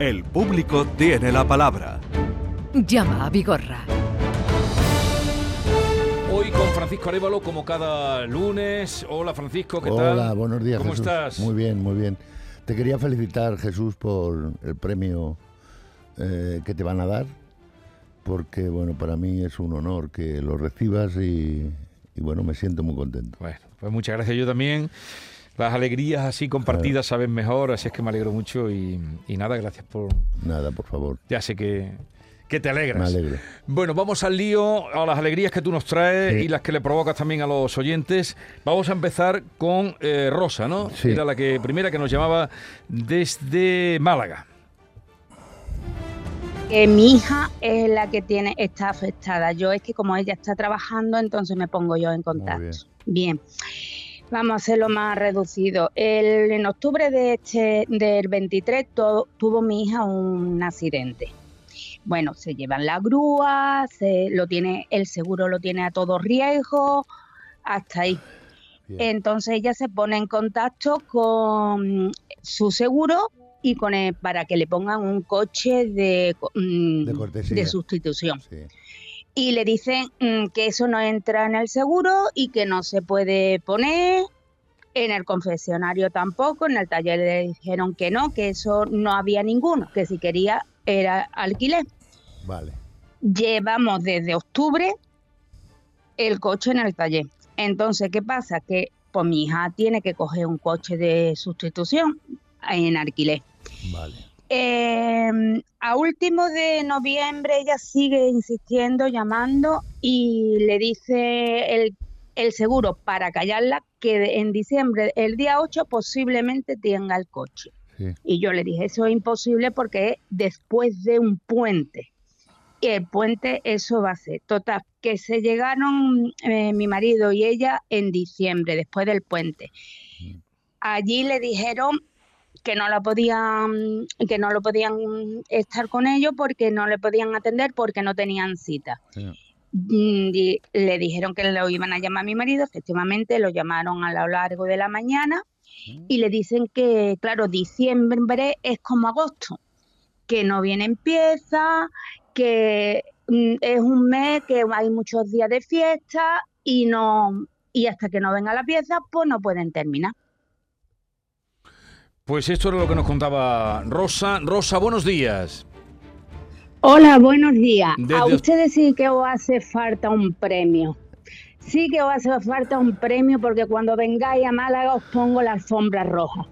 El público tiene la palabra. Llama a Vigorra. Hoy con Francisco Arevalo, como cada lunes. Hola Francisco, ¿qué tal? Hola, buenos días. ¿Cómo Jesús. estás? Muy bien, muy bien. Te quería felicitar, Jesús, por el premio eh, que te van a dar, porque bueno, para mí es un honor que lo recibas y, y, bueno, me siento muy contento. Bueno, pues muchas gracias yo también. Las alegrías así compartidas saben mejor, así es que me alegro mucho y, y nada, gracias por... Nada, por favor. Ya sé que, que te alegras. Me alegro. Bueno, vamos al lío, a las alegrías que tú nos traes Sí. y las que le provocas también a los oyentes. Vamos a empezar con eh, Rosa, ¿no? Sí. Era la que primera que nos llamaba desde Málaga. que mi hija es la que tiene está afectada. Yo es que como ella está trabajando, entonces me pongo yo en contacto. bien. Vamos a hacerlo más reducido. El, en octubre de este, del 23 to- tuvo mi hija un accidente. Bueno, se llevan la grúa, se, lo tiene, el seguro lo tiene a todo riesgo, hasta ahí. Bien. Entonces ella se pone en contacto con su seguro y con el- para que le pongan un coche de, mm, De de sustitución. Sí. Y le dicen mm, que eso no entra en el seguro y que no se puede poner. En el confesionario tampoco, en el taller le dijeron que no, que eso no había ninguno, que si quería era alquiler. Vale. Llevamos desde octubre el coche en el taller. Entonces, ¿qué pasa? Que pues mi hija tiene que coger un coche de sustitución en alquiler. Vale. Eh, a último de noviembre ella sigue insistiendo, llamando y le dice el, el seguro para callarla que en diciembre, el día 8, posiblemente tenga el coche. Sí. Y yo le dije, eso es imposible porque es después de un puente. Y el puente eso va a ser. Total, que se llegaron eh, mi marido y ella en diciembre, después del puente. Allí le dijeron que no la podían, que no lo podían estar con ellos porque no le podían atender porque no tenían cita. Sí. Mm, y le dijeron que lo iban a llamar a mi marido, efectivamente lo llamaron a lo largo de la mañana y le dicen que, claro, diciembre es como agosto, que no vienen piezas, que mm, es un mes que hay muchos días de fiesta y no y hasta que no venga la pieza, pues no pueden terminar. Pues esto era lo que nos contaba Rosa. Rosa, buenos días. Hola, buenos días. Desde- A ustedes sí que os hace falta un premio. Sí que os hace falta un premio porque cuando vengáis a Málaga os pongo la alfombra roja.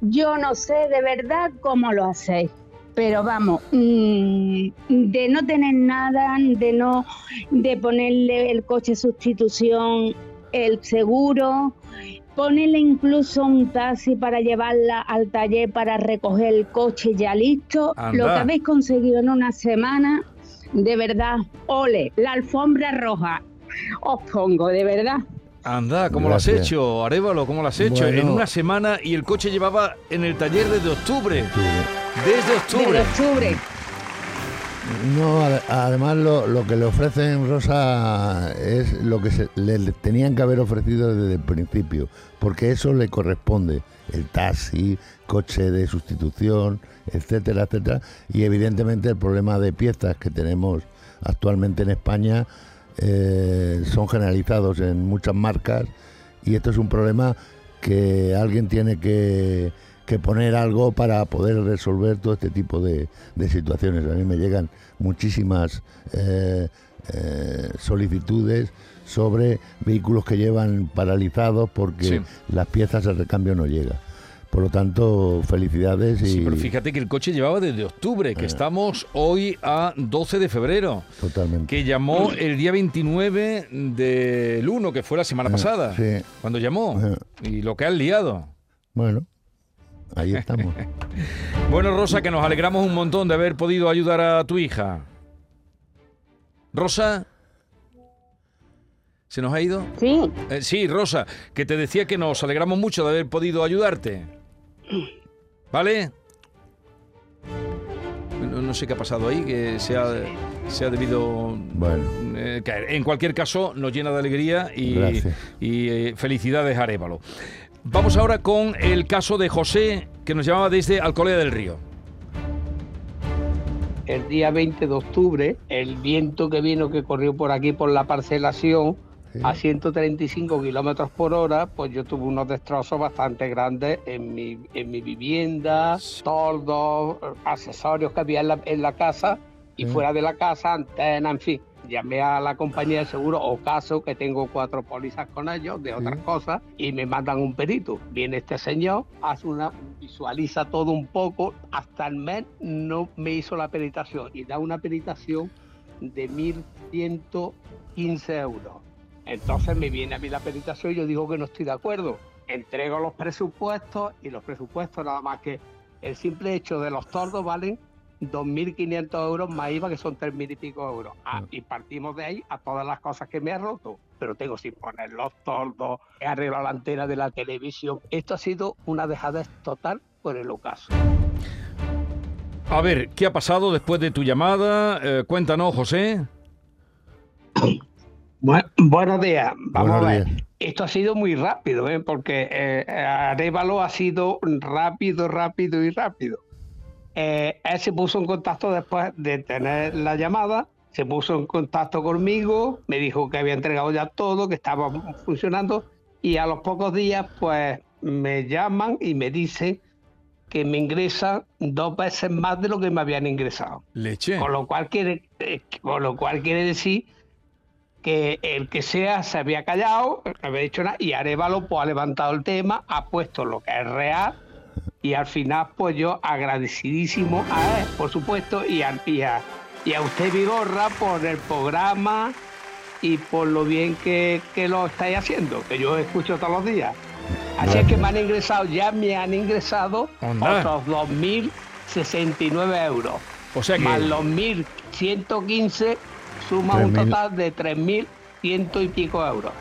Yo no sé de verdad cómo lo hacéis, pero vamos, mm, de no tener nada, de no, de ponerle el coche sustitución, el seguro, ponerle incluso un taxi para llevarla al taller para recoger el coche ya listo, lo que habéis conseguido en una semana, de verdad, ole, la alfombra roja, os pongo, de verdad. Anda, ¿cómo lo has hecho, Arevalo? ¿Cómo lo has hecho? Bueno. En una semana y el coche llevaba en el taller desde octubre. Desde octubre. De octubre. No, ade- además lo, lo que le ofrecen Rosa es lo que se, le tenían que haber ofrecido desde el principio, porque eso le corresponde, el taxi, coche de sustitución, etcétera, etcétera, y evidentemente el problema de piezas que tenemos actualmente en España eh, son generalizados en muchas marcas y esto es un problema que alguien tiene que, que poner algo para poder resolver todo este tipo de, de situaciones. A mí me llegan muchísimas eh, eh, solicitudes sobre vehículos que llevan paralizados porque Sí. las piezas de recambio no llega. Por lo tanto, felicidades y Sí, pero fíjate que el coche llevaba desde octubre, que Eh. estamos hoy a 12 de febrero. totalmente. Que llamó el día 29 del 1, que fue la semana Eh, pasada. sí. Cuando llamó. Y lo que han liado. Bueno, ahí estamos. Bueno, Rosa, que nos alegramos un montón de haber podido ayudar a tu hija. Rosa. ¿Se nos ha ido? Sí, Eh, sí, Rosa, que te decía que nos alegramos mucho de haber podido ayudarte. ¿Vale? No, no sé qué ha pasado ahí, que se ha, se ha debido Bueno. eh, caer. En cualquier caso, nos llena de alegría y, eh, felicidades, Arevalo. Vamos ahora con el caso de José, que nos llamaba desde Alcolea del Río. el día 20 de octubre, el viento que vino, que corrió por aquí por la parcelación, a 135 kilómetros por hora, pues yo tuve unos destrozos bastante grandes en mi, en mi vivienda, toldos, accesorios que había en la, en la casa y fuera de la casa, antena, en fin. Llamé a la compañía de seguro o caso que tengo cuatro pólizas con ellos de otras cosas y me mandan un perito. Viene este señor, hace una, visualiza todo un poco, hasta el mes no me hizo la peritación y da una peritación de 1.115 euros. Entonces me viene a mí la peritación y yo digo que no estoy de acuerdo. Entrego los presupuestos y los presupuestos nada más que el simple hecho de los tordos valen 2.500 euros más IVA, que son 3.000 y pico euros. Ah, y partimos de ahí a todas las cosas que me ha roto. Pero tengo sin poner los tordos, he arreglado la antena de la televisión. Esto ha sido una dejadez total por el ocaso. A ver, ¿qué ha pasado después de tu llamada? Eh, cuéntanos, José. buenos días. Vamos a ver. Esto ha sido muy rápido, ¿eh? porque eh, Arevalo ha sido rápido, rápido y rápido. Eh, él se puso en contacto después de tener la llamada, se puso en contacto conmigo, me dijo que había entregado ya todo, que estaba funcionando y a los pocos días pues me llaman y me dicen que me ingresan dos veces más de lo que me habían ingresado. Leche. Con lo cual quiere, eh, con lo cual quiere decir que el que sea se había callado, no había dicho nada, y Arevalo pues, ha levantado el tema, ha puesto lo que es real y al final pues yo agradecidísimo a él, por supuesto, y a, y a, y a usted Vigorra por el programa y por lo bien que, que lo estáis haciendo, que yo escucho todos los días. Así es que me han ingresado, ya me han ingresado Onda. otros 2.069 euros. O sea que... Más los 1.115 suma un 3.000. total de 3.100 y pico euros.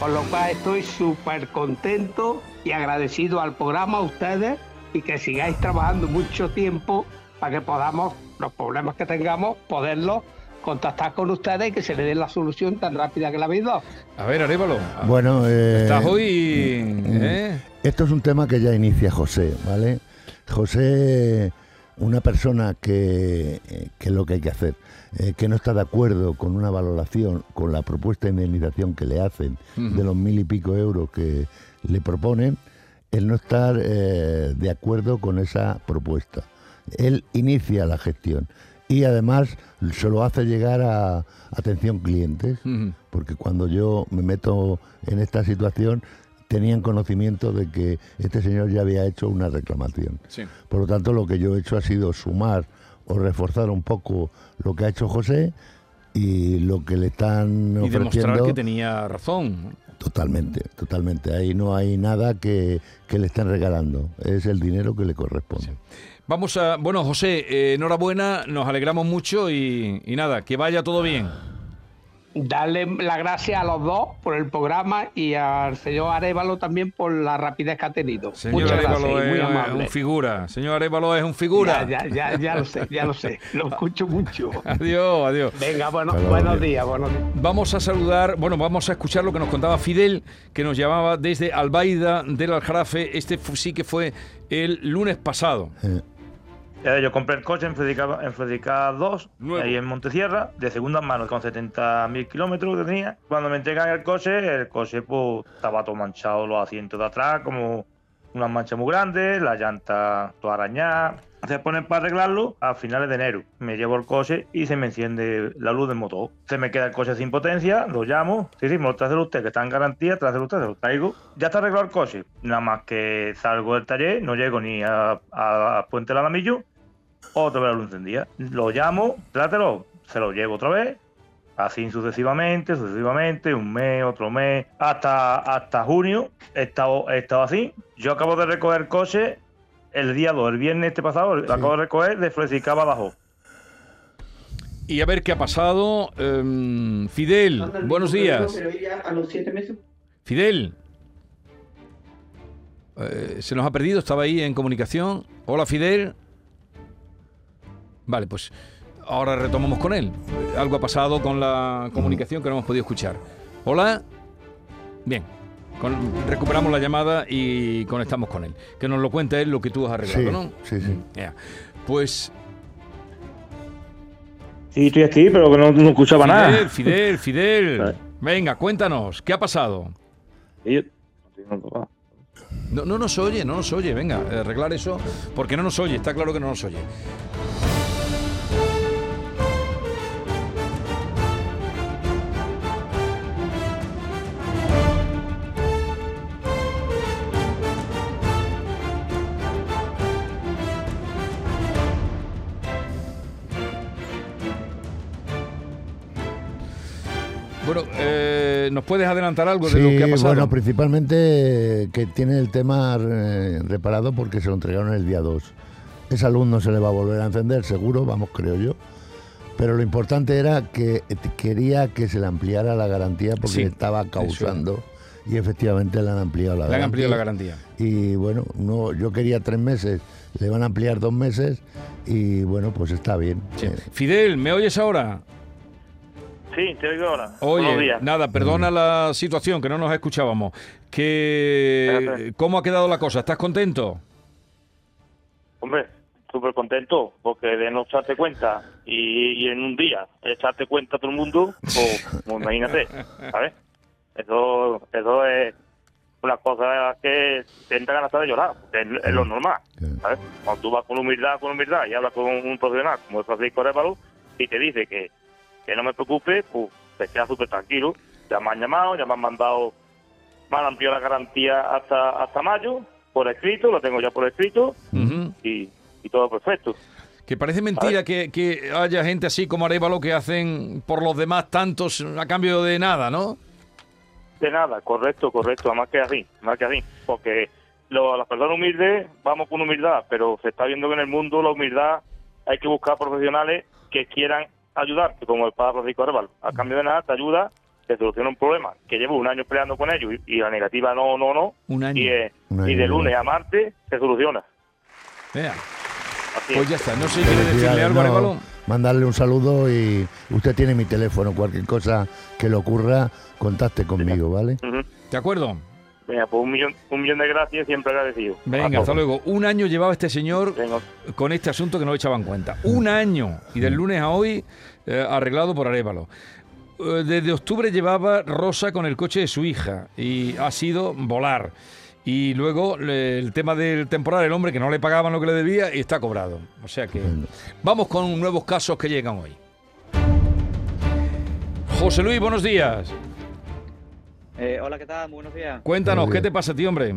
Con lo cual estoy súper contento y agradecido al programa, a ustedes, y que sigáis trabajando mucho tiempo para que podamos, los problemas que tengamos, poderlos contactar con ustedes y que se le dé la solución tan rápida que la habéis dado. A ver, Arévalo. Bueno, eh, Estás hoy... mm, ¿eh? Esto es un tema que ya inicia José, ¿vale? José, una persona que, eh, que es lo que hay que hacer, eh, que no está de acuerdo con una valoración, con la propuesta de indemnización que le hacen de los mil y pico euros que le proponen, el no estar eh, de acuerdo con esa propuesta. Él inicia la gestión y además se lo hace llegar a atención clientes porque cuando yo me meto en esta situación tenían conocimiento de que este señor ya había hecho una reclamación. Sí. Por lo tanto, lo que yo he hecho ha sido sumar o reforzar un poco lo que ha hecho José y lo que le están Y demostrar ofreciendo. que tenía razón. Totalmente, totalmente. Ahí no hay nada que, que le estén regalando. Es el dinero que le corresponde. Vamos a... Bueno, José, eh, enhorabuena, nos alegramos mucho y, y nada, que vaya todo bien. Darle las gracias a los dos por el programa y al señor Arevalo también por la rapidez que ha tenido. Señor Muchas Arévalo gracias y muy es, amable. un figura. Señor Arévalo es un figura. Ya, ya, ya, ya lo sé, ya lo sé. Lo escucho mucho. Adiós, adiós. Venga, bueno, buenos adiós. días, buenos días. Vamos a saludar, bueno, vamos a escuchar lo que nos contaba Fidel, que nos llamaba desde Albaida del Aljarafe. Este sí que fue el lunes pasado. Eh, Yo compré el coche en Fredica 2, Nuevo. ahí en Montesierra, de segunda mano, con 70.000 kilómetros que tenía. Cuando me entregan el coche, el coche pues estaba todo manchado, los asientos de atrás, como unas manchas muy grandes, la llanta toda arañada. Se ponen para arreglarlo a finales de enero. Me llevo el coche y se me enciende la luz del motor. Se me queda el coche sin potencia, lo llamo. Sí, sí, me lo trae usted, que está en garantía, trae usted, se lo traigo. Ya está arreglado el coche. Nada más que salgo del taller, no llego ni a, a- a Puente del Alamillo, otra vez la luz encendida. Lo llamo, trátelo, se lo llevo otra vez. Así sucesivamente, sucesivamente, un mes, otro mes, hasta, hasta junio he estado, he estado así. Yo acabo de recoger el coche el día 2, el viernes este pasado, lo acabo de recoger de Flesica Badajoz. Y a ver qué ha pasado. Em, Fidel, buenos días. a los siete meses. Fidel. Eh, se nos ha perdido, estaba ahí en comunicación. Hola, Fidel. Vale, pues ahora retomamos con él. Algo ha pasado con la comunicación que no hemos podido escuchar. Hola. Bien. Con- recuperamos la llamada y conectamos con él. Que nos lo cuente él lo que tú has arreglado, Sí, ¿no? sí, sí. Ya. Pues Sí, estoy aquí, pero que no, no escuchaba Fidel, nada. Fidel, Fidel. Venga, cuéntanos, ¿qué ha pasado? Sí, No, no nos oye, no nos oye. Venga, arreglar eso, porque no nos oye, está claro que no nos oye. Puedes adelantar algo de lo que ha pasado? bueno, principalmente que tiene el tema eh, reparado porque se lo entregaron el día 2. Esa luz no se le va a volver a encender, seguro, vamos, creo yo. Pero lo importante era que quería que se le ampliara la garantía porque Sí, estaba causando y efectivamente le han ampliado la Le han garantía. ampliado la garantía. Y bueno, no, yo quería tres meses, le van a ampliar dos meses y bueno, pues está bien. Sí. Fidel, ¿me oyes ahora? Sí, te oigo ahora. Oye, nada, perdona la situación, que no nos escuchábamos. Que. ¿Cómo ha quedado la cosa? ¿Estás contento? Hombre, súper contento, porque de no echarte cuenta y, y en un día echarte cuenta a todo el mundo, pues, pues imagínate, ¿sabes? Eso, eso es una cosa que te entra ganas de llorar, porque es, es lo normal, ¿sabes? Cuando tú vas con humildad, con humildad y hablas con un profesional como es Francisco Révalo y te dice que, que no me preocupe, pues te quedas súper tranquilo. Ya me han llamado, ya me han mandado, me han ampliado la garantía hasta, hasta mayo, por escrito, lo tengo ya por escrito y, y todo perfecto. Que parece mentira que, que haya gente así como Arevalo que hacen por los demás tantos a cambio de nada, ¿no? De nada, correcto, correcto, más que así, más que así, porque lo- las personas humildes vamos con humildad, pero se está viendo que en el mundo la humildad hay que buscar profesionales que quieran ayudarte, como el padre Francisco Arbal. A cambio de nada te ayuda, te soluciona un problema que llevo un año peleando con ellos y, y la negativa no, no, no, Un año. y, eh, Un año, y de lunes a martes se soluciona. Vea, Así pues es. ya está. No sé, ¿quiere decirle algo a no, Arevalo? mandarle un saludo y usted tiene mi teléfono, cualquier cosa que le ocurra, contacte conmigo, ¿vale? ¿De acuerdo? Venga, pues un millón, un millón de gracias, siempre agradecido. Venga, hasta luego. Un año llevaba este señor Venga. con este asunto que no le echaban cuenta. Un año. Y del lunes a hoy, eh, arreglado por Arevalo. Eh, Desde octubre llevaba Rosa con el coche de su hija y ha sido volar. Y luego el tema del temporal, el hombre que no le pagaban lo que le debía y está cobrado. O sea que vamos con nuevos casos que llegan hoy. José Luis, buenos días. Eh, hola, ¿qué tal? Muy buenos días. Cuéntanos, Buenos ¿qué te pasa a ti, hombre?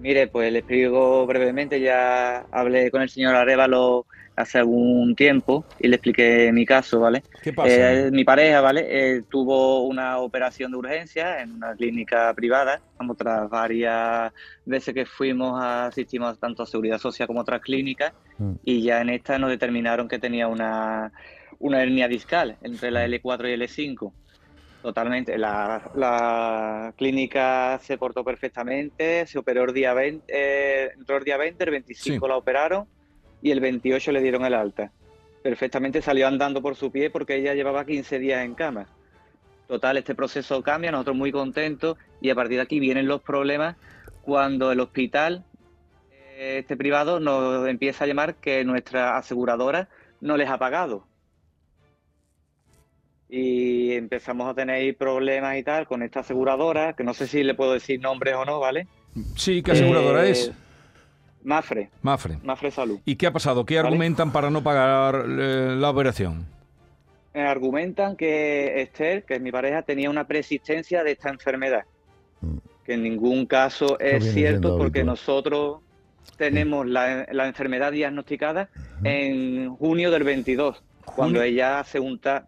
Mire, pues le explico brevemente. Ya hablé con el señor Arevalo hace algún tiempo y le expliqué mi caso, ¿vale? ¿Qué pasa? Eh, mi pareja, ¿vale? Eh, tuvo una operación de urgencia en una clínica privada. Como tras varias veces que fuimos, a- asistimos tanto a Seguridad Social como a otras clínicas. Mm. Y ya en esta nos determinaron que tenía una, una hernia discal entre la L4 y L5. Totalmente. La, la clínica se portó perfectamente, se operó el día 20, eh, entró el día 20, el 25 Sí. la operaron y el 28 le dieron el alta. Perfectamente salió andando por su pie porque ella llevaba 15 días en cama. Total, este proceso cambia, nosotros muy contentos y a partir de aquí vienen los problemas cuando el hospital, eh, este privado, nos empieza a llamar que nuestra aseguradora no les ha pagado y empezamos a tener problemas y tal con esta aseguradora, que no sé si le puedo decir nombres o no, ¿vale? Sí, ¿qué aseguradora Eh, es? Mafre, Mafre. Mafre Salud. ¿Y qué ha pasado? ¿Qué Vale. argumentan para no pagar eh, la operación? Me argumentan que Esther, que es mi pareja, tenía una persistencia de esta enfermedad, Mm. que en ningún caso es cierto porque habitual. nosotros tenemos la, la enfermedad diagnosticada en junio del 22, cuando Junio- ella hace un ta- Mm.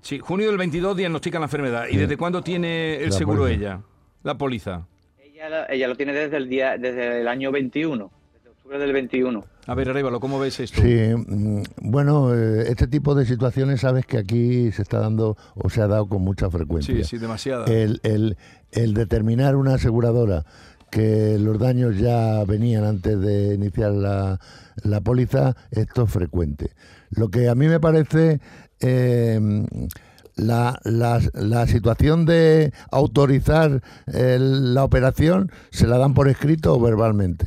Sí, junio del 22 diagnostican la enfermedad. ¿Y Sí. desde cuándo tiene el La seguro póliza. ella? La póliza. Ella, la- ella lo tiene desde el día, desde el año 21, desde octubre del 21. A ver, Arévalo, ¿cómo ves esto? Sí, mm, bueno, eh, este tipo de situaciones sabes que aquí se está dando o se ha dado con mucha frecuencia. sí, sí, demasiada. El, el- el determinar una aseguradora que los daños ya venían antes de iniciar la, la póliza, esto es frecuente. Lo que a mí me parece eh, la, la- la situación de autorizar el- la operación, ¿se la dan por escrito o verbalmente?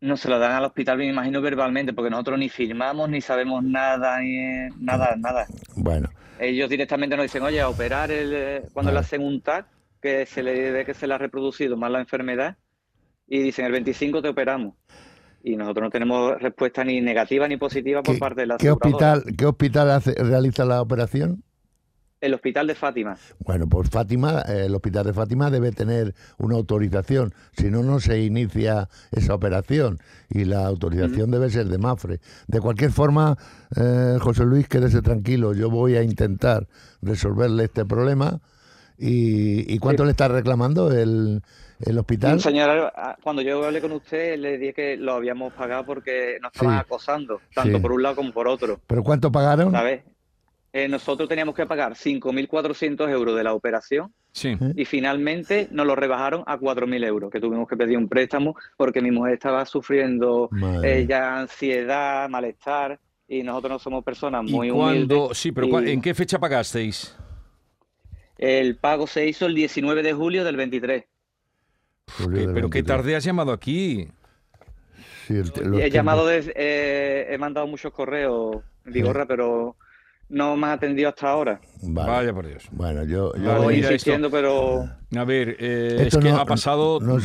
No se lo dan al hospital, me imagino verbalmente, porque nosotros ni firmamos, ni sabemos nada, ni nada, nada. Bueno. Ellos directamente nos dicen, oye, a operar el, eh, cuando le hacen un TAC, que se le ve que se le ha reproducido más la enfermedad, y dicen, el 25 te operamos. Y nosotros no tenemos respuesta ni negativa ni positiva por ¿Qué, parte de la qué hospital, qué hospital hace- realiza la operación? El hospital de Fátima. Bueno, pues Fátima, el hospital de Fátima debe tener una autorización, si no, no se inicia esa operación y la autorización debe ser de Mafre. De cualquier forma, eh, José Luis, quédese tranquilo, yo voy a intentar resolverle este problema. ¿Y, y cuánto Sí. le está reclamando el, el hospital? Un señor, ah, cuando yo hablé con usted, le dije que lo habíamos pagado porque nos estaban Sí. acosando, tanto Sí. por un lado como por otro. ¿Pero cuánto pagaron? ¿Sabes? Eh, nosotros teníamos que pagar 5.400 euros de la operación Sí. y finalmente nos lo rebajaron a 4.000 euros, que tuvimos que pedir un préstamo porque mi mujer estaba sufriendo eh, ya ansiedad, malestar y nosotros no somos personas muy ¿Y cuándo? humildes. Sí, pero y ¿cuá- ¿en qué fecha pagasteis? El pago se hizo el 19 de julio del 23. Julio ¿Qué- del pero qué 23. tarde has llamado aquí. Sí, el- los he llamado, eh, he mandado muchos correos, Vigorra, pero no me ha atendido hasta ahora. Vale. Vaya por Dios. Bueno, yo, yo mira insistiendo, pero A ver, eh, Esto es que no- ha pasado. no,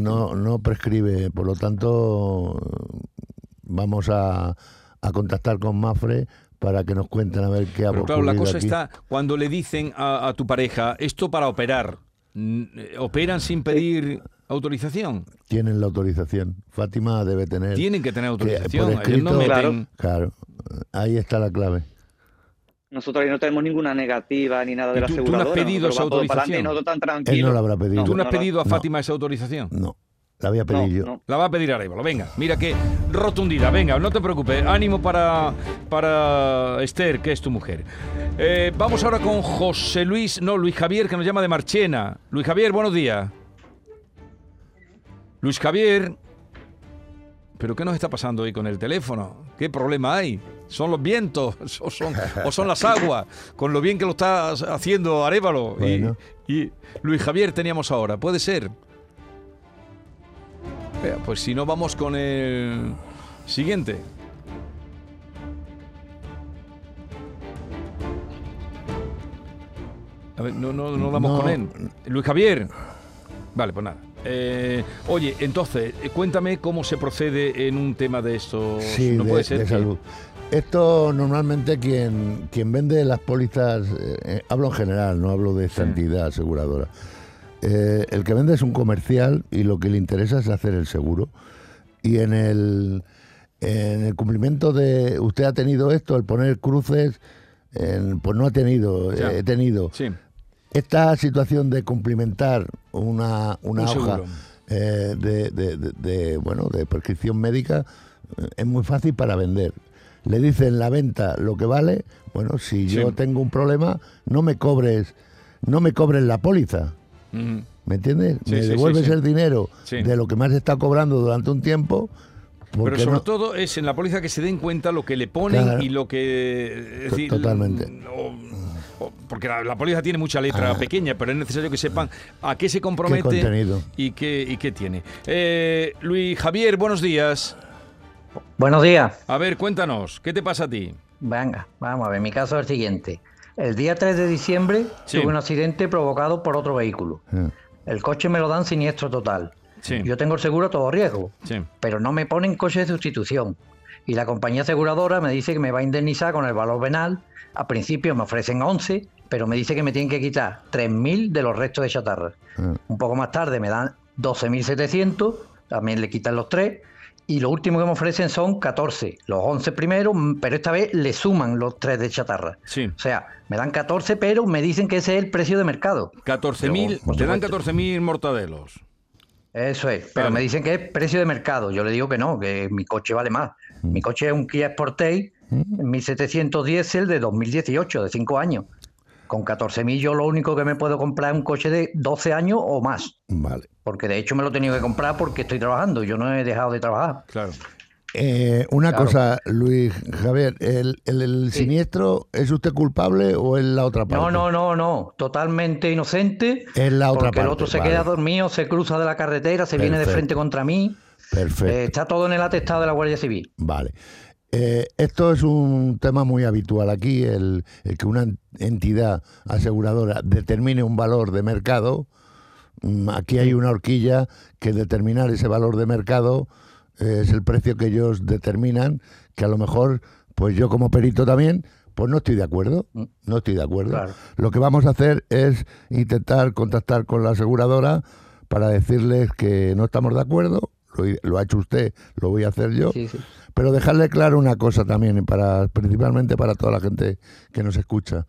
no, no prescribe, por lo tanto vamos a, a contactar con Mafre para que nos cuenten a ver qué ha Pero claro, la cosa aquí. está cuando le dicen a, a tu pareja esto para operar. Eh, ¿Operan sin pedir autorización? Tienen la autorización. Fátima debe tener. Tienen que tener por autorización. Ellos escrito- no Claro. meten. Claro, ahí está la clave. nosotros ahí no tenemos ninguna negativa ni nada ¿Y de la tú- tú no has aseguradora. pedido esa adelante tan Él no la habrá pedido. ¿Tú no has no pedido a no. Fátima esa autorización? No, la voy a No, pedir yo. no. La va a pedir Arevalo. Venga, mira qué rotundidad. Venga, no te preocupes. Ánimo para, para Esther, que es tu mujer. Eh, vamos ahora con José Luis, no, Luis Javier, que nos llama de Marchena. Luis Javier, buenos días. Luis Javier. ¿Pero qué nos está pasando hoy con el teléfono? ¿Qué problema hay? ¿Son los vientos o son, o son las aguas? Con lo bien que lo está haciendo Arevalo. Y Luis Javier teníamos ahora. ¿Puede ser? Vea, Pues si no, vamos con el siguiente. A ver, no, no, no vamos No. con él. Luis Javier. Vale, pues nada. Eh, oye, entonces, eh, cuéntame cómo se procede en un tema de estos. Sí, no de, puede ser de que- salud. Esto normalmente quien, quien vende las pólizas, eh, eh, hablo en general, no hablo de esta Sí. entidad aseguradora. Eh, el que vende es un comercial y lo que le interesa es hacer el seguro. Y en el, en el cumplimiento de usted ha tenido esto, el poner cruces, en- pues no ha tenido, Ya. eh, he tenido. Sí, Esta situación de cumplimentar una, una Un hoja eh, de, de- de- de, bueno, de prescripción médica es muy fácil para vender. Le dicen la venta lo que vale, bueno, si yo tengo un problema, no me cobres, no me cobres la póliza, ¿me entiendes? Sí, me sí, sí, devuelves sí. el dinero Sí. de lo que más está cobrando durante un tiempo. Pero sobre no- todo es en la póliza que se den cuenta lo que le ponen Claro. y lo que. Es decir, totalmente. o- o- porque la, la póliza tiene mucha letra pequeña, pero es necesario que sepan a qué se ¿Qué compromete y qué, y qué tiene. Eh, Luis Javier, buenos días. Buenos días. A ver, cuéntanos, ¿qué te pasa a ti? Venga, vamos a ver, mi caso es el siguiente. El día 3 de diciembre Sí. tuve un accidente provocado por otro vehículo. Eh, El coche me lo dan siniestro total. Sí, Yo tengo el seguro a todo riesgo, sí. pero no me ponen coche de sustitución. Y la compañía aseguradora me dice que me va a indemnizar con el valor venal. A principio me ofrecen 11, pero me dice que me tienen que quitar 3.000 de los restos de chatarra. eh. Un poco más tarde me dan 12.700, también le quitan los 3. Y lo último que me ofrecen son 14. Los 11 primero, mm, pero esta vez le suman los 3 de chatarra. Sí, O sea, me dan 14, pero me dicen que ese es el precio de mercado. 14.000, Yo, por te dan supuesto. 14.000 mortadelos. Eso es, pero Vale. me dicen que es precio de mercado. Yo le digo que no, que mi coche vale más. Mi coche es un Kia Sportage 1700 diésel de 2018, de 5 años. Con 14.000 yo lo único que me puedo comprar es un coche de 12 años o más. Vale. Porque de hecho me lo he tenido que comprar porque estoy trabajando. Yo no he dejado de trabajar. Claro. Eh, una Claro. cosa, Luis Javier, ¿el, el- el Sí. siniestro es usted culpable o es la otra parte? No, no, no, no. Totalmente inocente. Es la otra porque el parte, otro se vale. queda dormido, se cruza de la carretera, se viene de frente contra mí. Perfecto. Eh, está todo en el atestado de la Guardia Civil. Vale. Eh, esto es un tema muy habitual aquí, el, el que una entidad aseguradora determine un valor de mercado. Mm, Aquí hay una horquilla que determinar ese valor de mercado eh, es el precio que ellos determinan, que a lo mejor, pues yo como perito también, pues no estoy de acuerdo, no estoy de acuerdo. Claro. Lo que vamos a hacer es intentar contactar con la aseguradora para decirles que no estamos de acuerdo, lo, lo ha hecho usted, lo voy a hacer yo, Sí, sí. pero dejarle claro una cosa también, para, principalmente para toda la gente que nos escucha.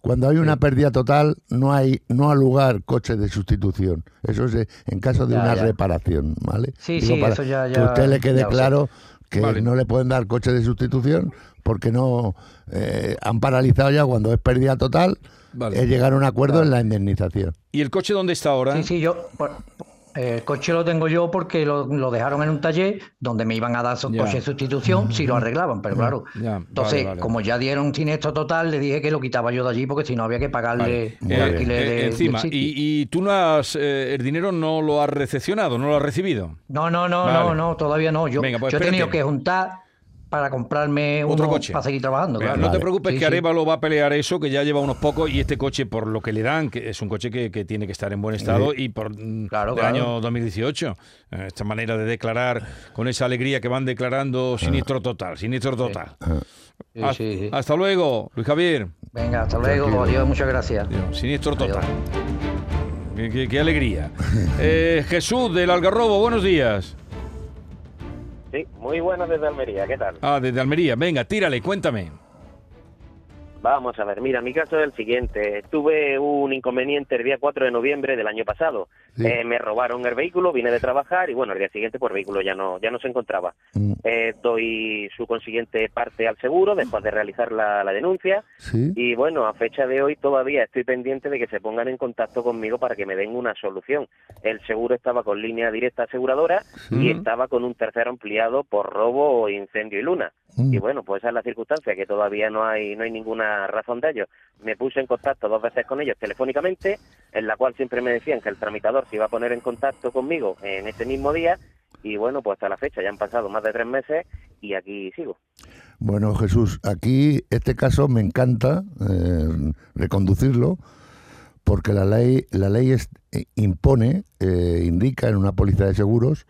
Cuando hay una pérdida total, no hay no ha lugar coche de sustitución. Eso es eh, en caso de Ya, una ya. reparación, ¿vale? Sí, sí, eso ya- Que usted le quede claro que Vale. no le pueden dar coche de sustitución porque no eh, han paralizado ya cuando es pérdida total, Vale. es llegar a un acuerdo en la indemnización. ¿Y el coche dónde está ahora? Sí, sí, yo. por- el coche lo tengo yo porque lo, lo dejaron en un taller donde me iban a dar su coche de sustitución si lo arreglaban, pero claro. Ya, Entonces, vale, vale. como ya dieron siniestro total, le dije que lo quitaba yo de allí porque si no había que pagarle Vale. el Eh, alquiler eh, de- encima, del sitio. y, y tú no has, eh, el dinero no lo has recepcionado, no lo has recibido. No, no, no, Vale. no, no, todavía no. Yo, Venga, pues yo he tenido que juntar para comprarme Otro uno coche. para seguir trabajando. Mira, claro. no te preocupes Sí, que sí. Arevalo va a pelear eso, que ya lleva unos pocos, y este coche, por lo que le dan, que es un coche que, que tiene que estar en buen estado, y por mm, Claro, del claro. año 2018. Eh, Esta manera de declarar, con esa alegría que van declarando siniestro total, siniestro total. Sí, sí, sí. Hasta luego, Luis Javier. Venga, hasta luego. Adiós, muchas gracias. Dios, Siniestro Adiós. total. Qué, qué- qué alegría. Eh, Jesús del Algarrobo, buenos días. Sí, muy buenas desde Almería, ¿qué tal? Ah, desde Almería. Venga, tírale, cuéntame. Vamos a ver, mira, mi caso es el siguiente. Tuve un inconveniente el día 4 de noviembre del año pasado. Sí. Eh, me robaron el vehículo, vine de trabajar y bueno, el día siguiente pues el vehículo ya no, ya no se encontraba. Mm, Eh, doy su consiguiente parte al seguro después de realizar la, la denuncia ¿Sí? y bueno, a fecha de hoy todavía estoy pendiente de que se pongan en contacto conmigo para que me den una solución. El seguro estaba con línea directa aseguradora y estaba con un tercero ampliado por robo, incendio y luna. Mm. Y bueno, pues esa es la circunstancia, que todavía no hay, no hay ninguna razón de ello. Me puse en contacto dos veces con ellos telefónicamente, en la cual siempre me decían que el tramitador se iba a poner en contacto conmigo en ese mismo día. Y bueno, pues hasta la fecha ya han pasado más de tres meses y aquí sigo. Bueno, Jesús, aquí este caso me encanta eh, reconducirlo porque la ley, la ley es- eh, impone, eh, indica en una póliza de seguros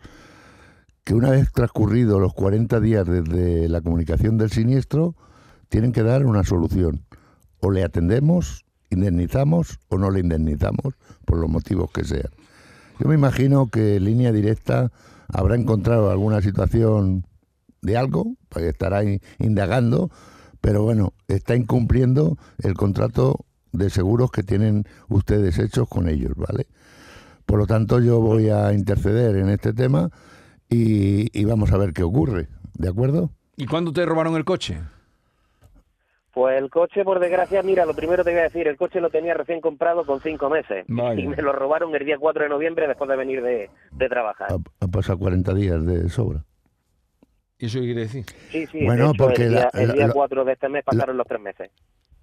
que una vez transcurridos los 40 días desde la comunicación del siniestro, tienen que dar una solución. O le atendemos, indemnizamos o no le indemnizamos, por los motivos que sean. Yo me imagino que Línea Directa habrá encontrado alguna situación de algo, pues estará in- indagando, pero bueno, está incumpliendo el contrato de seguros que tienen ustedes hechos con ellos, ¿vale? Por lo tanto, yo voy a interceder en este tema y, y vamos a ver qué ocurre, ¿de acuerdo? ¿Y cuándo te robaron el coche? Pues el coche, por desgracia, mira, lo primero te voy a decir, el coche lo tenía recién comprado con cinco meses Vaya. y me lo robaron el día 4 de noviembre después de venir de, de trabajar. Ha, ha pasado 40 días de sobra. ¿Y eso qué quiere decir? Sí, sí, Bueno, de hecho, porque el día, la- el la- día la- 4 de este mes pasaron los tres meses.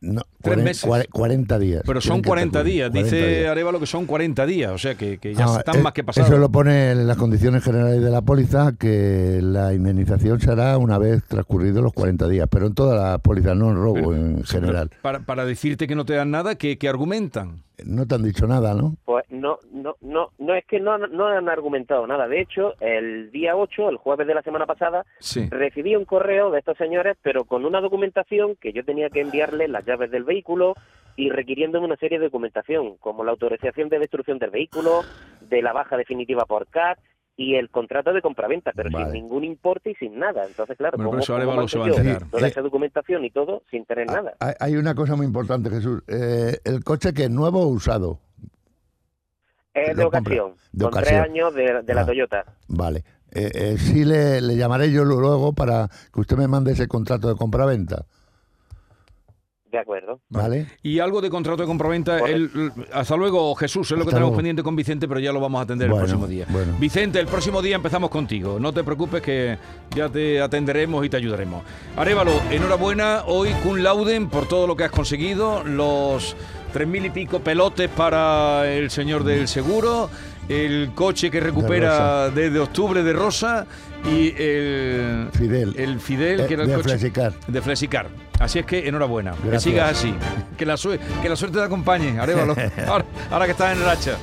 No, Tres meses. cuare- 40 días. Pero son Tienen que 40 transcurrir, días. 40 Dice días. Arevalo que son 40 días. O sea que, que ya Ah, están eh, más que pasados. Eso lo pone en las condiciones generales de la póliza, que la indemnización se hará una vez transcurridos los 40 días, pero en todas las pólizas, no en robo Pero- en general. Para, para decirte que no te dan nada, que, que argumentan. No te han dicho nada, ¿no? Pues no, no, no, no es que no, no han argumentado nada. De hecho, el día 8, el jueves de la semana pasada, Sí. recibí un correo de estos señores, pero con una documentación que yo tenía que enviarles las llaves del vehículo y requiriéndome una serie de documentación, como la autorización de destrucción del vehículo, de la baja definitiva por CAT y el contrato de compraventa, pero Vale. sin ningún importe y sin nada. Entonces, claro, Bueno, ¿cómo, pero eso cómo va yo toda Eh, esa documentación y todo sin tener nada? Hay, hay una cosa muy importante, Jesús. Eh, el coche que es nuevo o usado. Es de ocasión, de con ocasión. tres años de, de la Ah. Toyota. Vale. Eh, eh, sí le, le llamaré yo luego para que usted me mande ese contrato de compraventa. De acuerdo. ¿Vale? Y algo de contrato de compraventa. El- hasta luego, Jesús. Es lo que tenemos luego. pendiente con Vicente, pero ya lo vamos a atender Bueno, el próximo día. bueno. Vicente, el próximo día empezamos contigo. No te preocupes que ya te atenderemos y te ayudaremos. Arevalo, enhorabuena hoy cum laudem por todo lo que has conseguido. Los tres mil y pico pelotes para el señor del seguro el coche que recupera desde octubre de Rosa y el Fidel, el Fidel que era el de coche Flexicar. de Flexicar. Así es que enhorabuena, que sigas así, que la, que la suerte te acompañe, Arévalo, ahora, ahora que estás en racha.